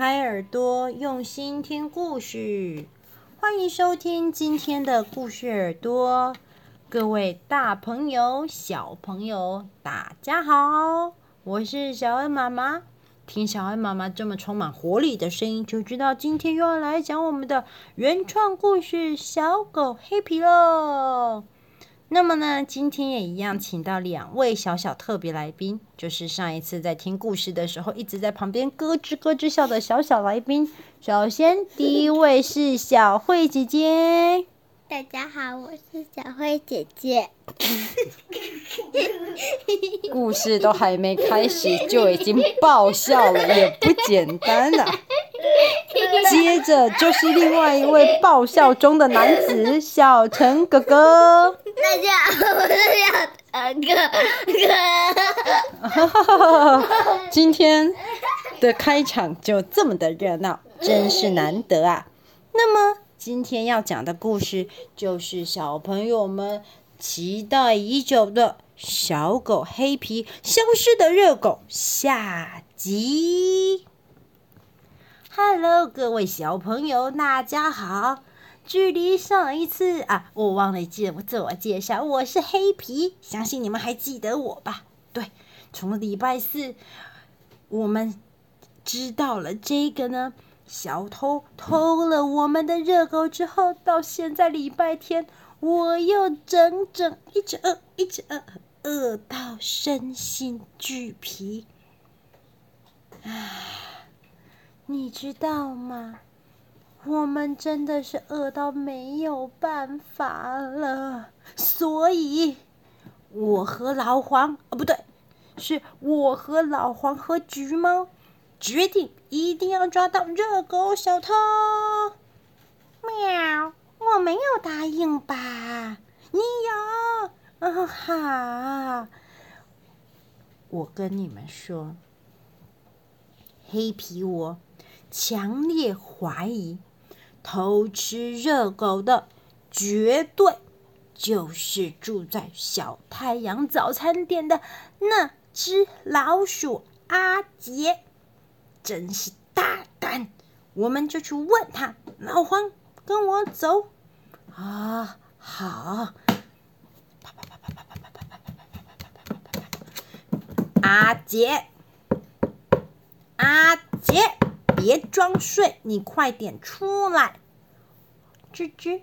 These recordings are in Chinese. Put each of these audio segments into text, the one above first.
开耳朵，用心听故事。欢迎收听今天的故事耳朵，各位大朋友、小朋友，大家好，我是小恩妈妈。听小恩妈妈这么充满活力的声音，就知道今天又要来讲我们的原创故事《小狗黑皮》喽。那么呢，今天也一样，请到两位小小特别来宾，就是上一次在听故事的时候一直在旁边咯吱咯吱笑的小小来宾。首先，第一位是小慧姐姐。大家好，我是小慧姐姐。故事都还没开始就已经爆笑了，也不简单了。接着就是另外一位爆笑中的男子小陈哥哥。大家好，我是小陈哥哥。今天的开场就这么的热闹，真是难得啊。那么。今天要讲的故事就是小朋友们期待已久的小狗黑皮消失的热狗下集。Hello，各位小朋友，大家好！距离上一次啊，我忘了介自我介绍，我是黑皮，相信你们还记得我吧？对，从礼拜四我们知道了这个呢。小偷偷了我们的热狗之后，到现在礼拜天，我又整整一直饿，一直饿，饿到身心俱疲。唉，你知道吗？我们真的是饿到没有办法了，所以，我和老黄，哦，不对，是我和老黄和橘猫。决定一定要抓到热狗小偷！喵，我没有答应吧？你有？哦，哈。我跟你们说，黑皮我强烈怀疑，偷吃热狗的绝对就是住在小太阳早餐店的那只老鼠阿杰。真是大胆！我们就去问他。老黄，跟我走。啊，好。阿杰，阿杰，别装睡，你快点出来。吱吱，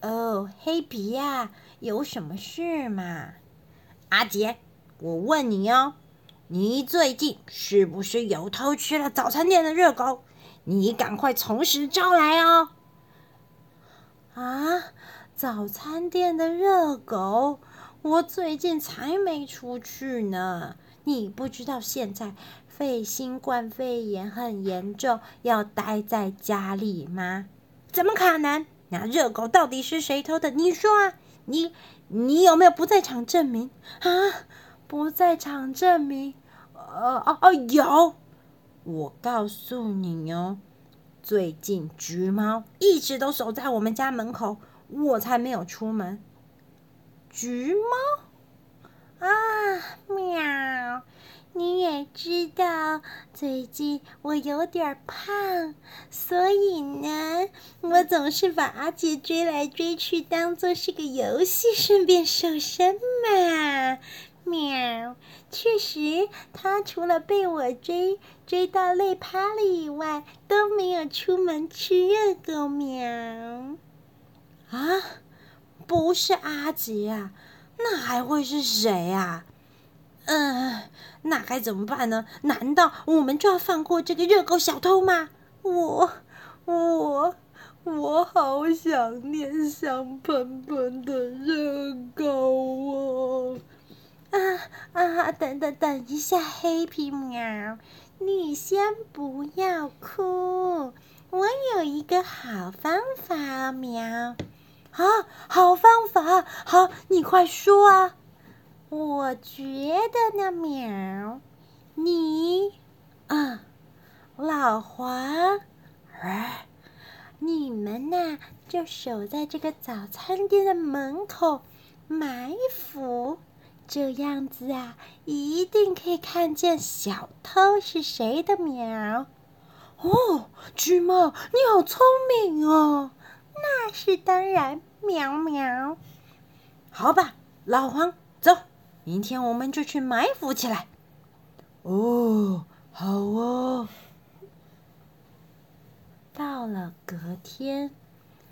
哦，黑皮呀，有什么事吗？阿杰，我问你哦。你最近是不是有偷吃了早餐店的热狗？你赶快从实招来哦！啊，早餐店的热狗，我最近才没出去呢。你不知道现在肺新冠肺炎很严重，要待在家里吗？怎么可能？那热狗到底是谁偷的？你说啊，你你有没有不在场证明啊？不在场证明，呃哦哦有，我告诉你哦，最近橘猫一直都守在我们家门口，我才没有出门。橘猫啊，喵！你也知道，最近我有点胖，所以呢，我总是把阿杰追来追去，当做是个游戏，顺便瘦身嘛。喵，确实，他除了被我追追到累趴了以外，都没有出门吃热狗。喵，啊，不是阿杰啊，那还会是谁啊？嗯，那该怎么办呢？难道我们就要放过这个热狗小偷吗？我，我，我好想念香喷喷的热狗哦。啊啊！等等等一下，黑皮喵，你先不要哭，我有一个好方法，喵。啊，好方法，好，你快说啊！我觉得呢，喵，你啊，老黄，啊，你们呐，就守在这个早餐店的门口埋伏。这样子啊，一定可以看见小偷是谁的喵！哦，橘猫，你好聪明哦！那是当然，喵喵。好吧，老黄，明天我们就去埋伏起来。哦，好哦。到了隔天，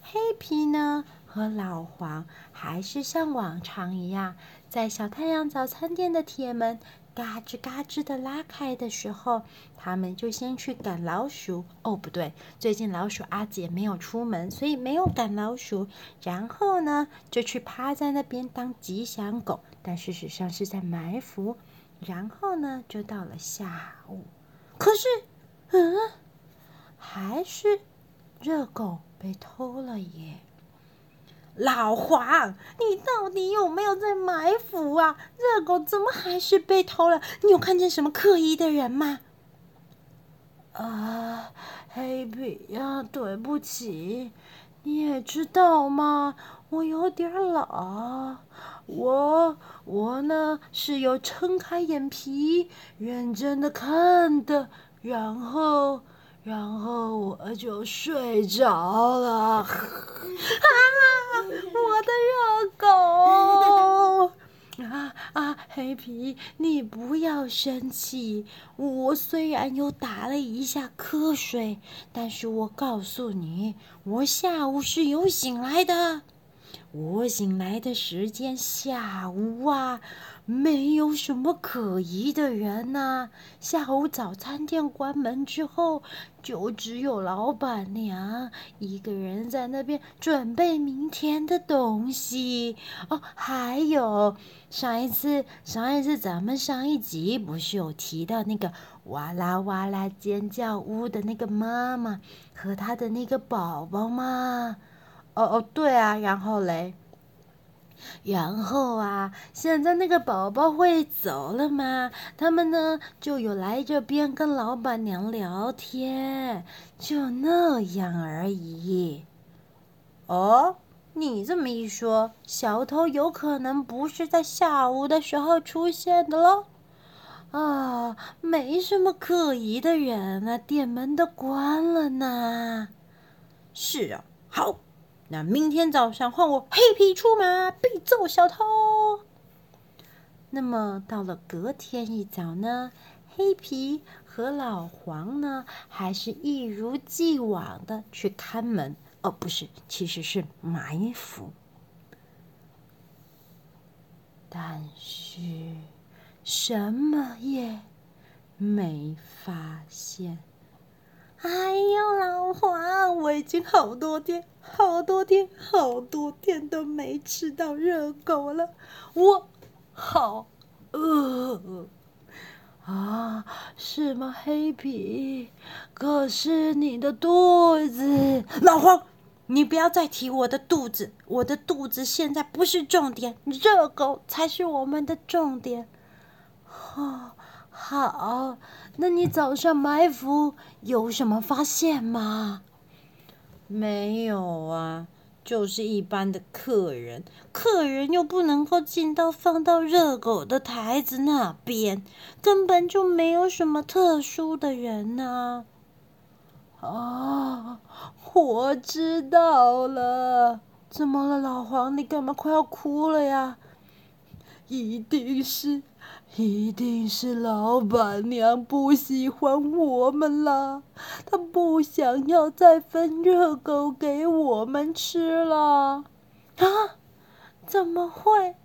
黑皮呢和老黄还是像往常一样，在小太阳早餐店的铁门。嘎吱嘎吱的拉开的时候，他们就先去赶老鼠。哦，不对，最近老鼠阿姐没有出门，所以没有赶老鼠。然后呢，就去趴在那边当吉祥狗，但事实上是在埋伏。然后呢，就到了下午，可是，嗯，还是热狗被偷了耶。老黄，你到底有没有在埋伏啊？热狗怎么还是被偷了？你有看见什么可疑的人吗？啊，黑皮呀，对不起，你也知道吗？我有点老，我我呢是有撑开眼皮，认真的看的，然后。然后我就睡着了，啊！黑皮，你不要生气。我虽然又打了一下瞌睡，但是我告诉你，我下午是有醒来的。我醒来的时间下午啊。没有什么可疑的人呐、下午早餐店关门之后，就只有老板娘一个人在那边准备明天的东西。哦，还有上一次，上一次咱们上一集不是有提到那个哇啦哇啦尖叫屋的那个妈妈和她的那个宝宝吗？哦哦，对啊，然后嘞。然后啊，现在那个宝宝会走了吗？他们呢就有来这边跟老板娘聊天，就那样而已。哦，你这么一说，小偷有可能不是在下午的时候出现的喽？啊，没什么可疑的人啊，店门都关了呢。是啊，好。那明天早上换我黑皮出马，必揍小偷。那么到了隔天一早呢，黑皮和老黄呢，还是一如既往的去看门。哦，不是，其实是埋伏。但是什么也没发现。哎呦，老黄，我已经好多天、好多天、好多天都没吃到热狗了，我好饿啊！是吗，黑皮？可是你的肚子，老黄，你不要再提我的肚子，我的肚子现在不是重点，热狗才是我们的重点。哦，好。那你早上埋伏有什么发现吗？没有啊，就是一般的客人，客人又不能够进到放到热狗的台子那边，根本就没有什么特殊的人呐。啊，我知道了，怎么了，老黄？你干嘛快要哭了呀？一定是。一定是老板娘不喜欢我们了，她不想要再分热狗给我们吃了。啊？怎么会？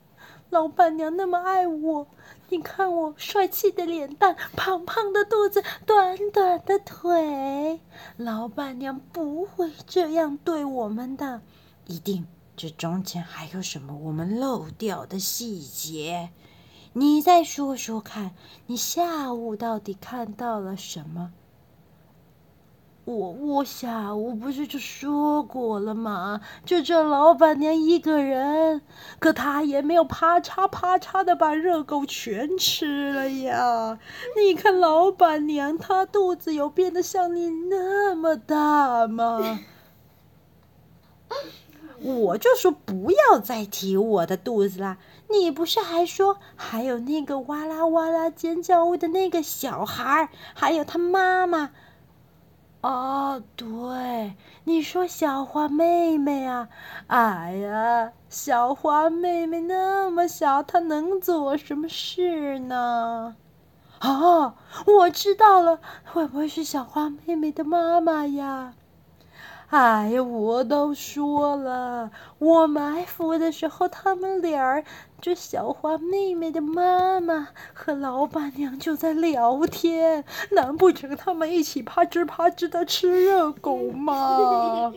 老板娘那么爱我，你看我帅气的脸蛋、胖胖的肚子、短短的腿，老板娘不会这样对我们的。一定，这中间还有什么我们漏掉的细节。你再说说看，你下午到底看到了什么？我我下午不是就说过了吗？就这老板娘一个人，可她也没有啪嚓啪嚓的把热狗全吃了呀。你看老板娘，她肚子有变得像你那么大吗？我就说不要再提我的肚子啦。你不是还说还有那个哇啦哇啦尖叫屋的那个小孩，还有他妈妈？哦，对，你说小花妹妹啊？哎呀，小花妹妹那么小，她能做什么事呢？哦，我知道了，会不会是小花妹妹的妈妈呀？哎呀，我都说了，我埋伏的时候，他们俩儿，这小花妹妹的妈妈和老板娘就在聊天，难不成他们一起啪吱啪吱的吃热狗吗？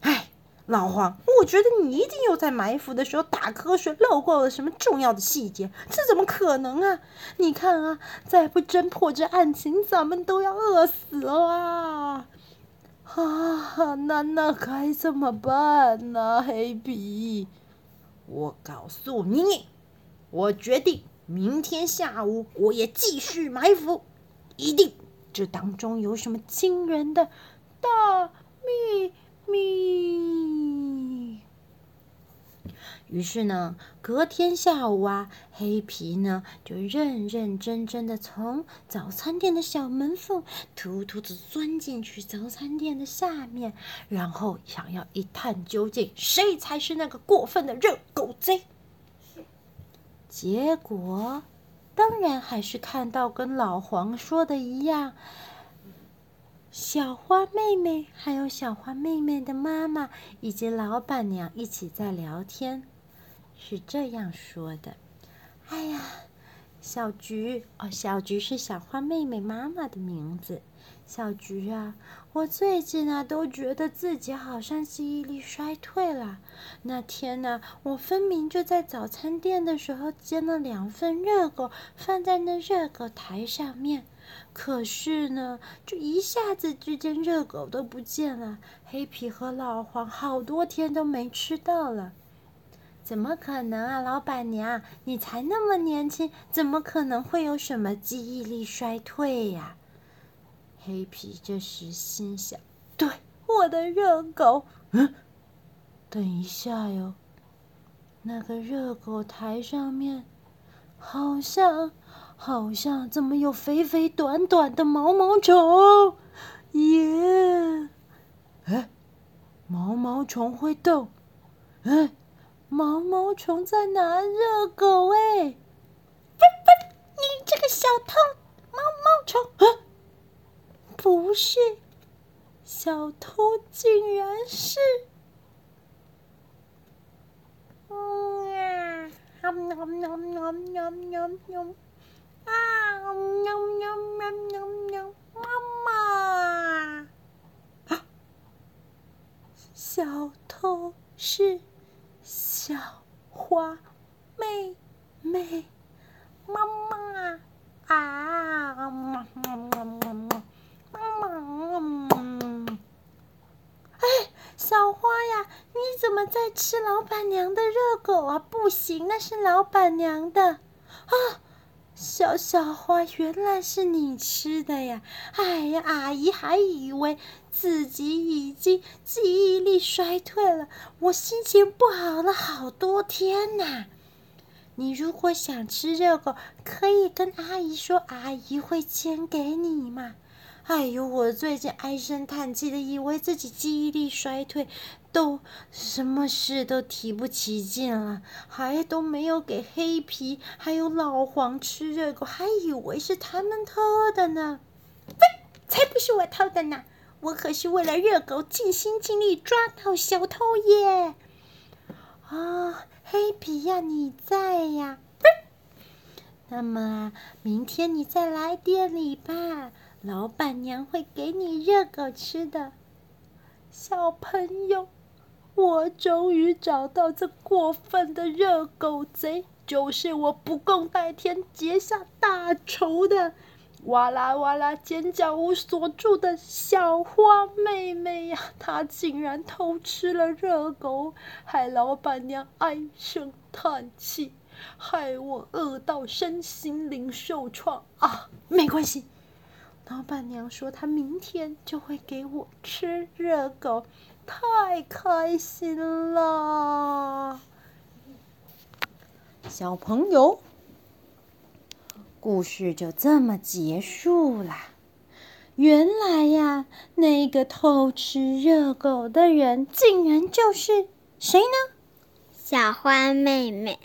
哎，老黄，我觉得你一定又在埋伏的时候打瞌睡，漏过了什么重要的细节，这怎么可能啊？你看啊，再不侦破这案情，咱们都要饿死了！啊，那那该怎么办呢？黑皮，我告诉你，我决定明天下午我也继续埋伏，一定这当中有什么惊人的大秘密。于是呢，隔天下午啊，黑皮呢就认认真真的从早餐店的小门缝偷偷的钻进去早餐店的下面，然后想要一探究竟，谁才是那个过分的热狗贼。结果，当然还是看到跟老黄说的一样，小花妹妹还有小花妹妹的妈妈以及老板娘一起在聊天。是这样说的：“哎呀，小菊哦，小菊是小花妹妹妈妈的名字。小菊啊，我最近啊都觉得自己好像记忆力衰退了。那天呢，我分明就在早餐店的时候煎了两份热狗，放在那热狗台上面。可是呢，就一下子之间热狗都不见了。黑皮和老黄好多天都没吃到了。”怎么可能啊，老板娘，你才那么年轻，怎么可能会有什么记忆力衰退呀？黑皮这时心想：对，我的热狗，嗯，等一下哟，那个热狗台上面好像好像怎么有肥肥短短的毛毛虫？耶，哎，毛毛虫会动，哎。毛毛虫在拿热狗哎！你这个小偷！毛毛虫啊，不是，小偷竟然是……嗯呀，喵喵喵喵喵喵喵啊！喵喵喵喵喵，妈妈！啊，小偷是。小花妹妹，妈妈啊，妈妈妈妈妈妈，哎，小花呀，你怎么在吃老板娘的热狗啊？不行，那是老板娘的啊。小小花，原来是你吃的呀！哎呀，阿姨还以为自己已经记忆力衰退了，我心情不好了好多天呐。你如果想吃热狗，可以跟阿姨说，阿姨会煎给你嘛。哎呦，我最近唉声叹气的，以为自己记忆力衰退，都什么事都提不起劲了，还都没有给黑皮还有老黄吃热狗，还以为是他们偷的呢。呸！才不是我偷的呢，我可是为了热狗尽心尽力抓到小偷耶！啊、黑皮呀，你在呀？那么，明天你再来店里吧。老板娘会给你热狗吃的，小朋友，我终于找到这过分的热狗贼，就是我不共戴天结下大仇的哇啦哇啦尖叫屋所住的小花妹妹呀！她竟然偷吃了热狗，害老板娘唉声叹气，害我饿到身心灵受创啊！没关系。老板娘说：“她明天就会给我吃热狗，太开心了。”小朋友，故事就这么结束啦。原来呀，那个偷吃热狗的人，竟然就是谁呢？小花妹妹。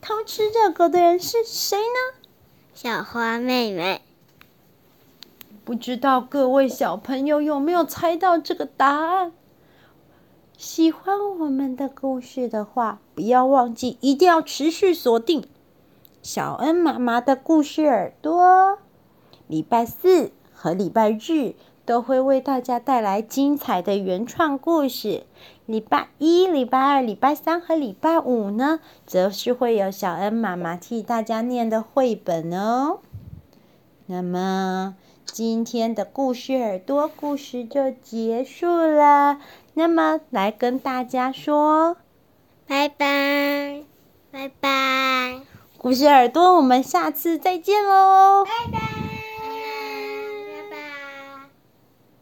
偷吃热狗的人是谁呢？小花妹妹。不知道各位小朋友有没有猜到这个答案？喜欢我们的故事的话，不要忘记，一定要持续锁定小恩妈妈的故事耳朵。礼拜四和礼拜日都会为大家带来精彩的原创故事。礼拜一、礼拜二、礼拜三和礼拜五呢，则是会有小恩妈妈替大家念的绘本哦。那么今天的故事耳朵故事就结束了。那么来跟大家说，拜拜，拜拜。故事耳朵，我们下次再见喽！拜拜。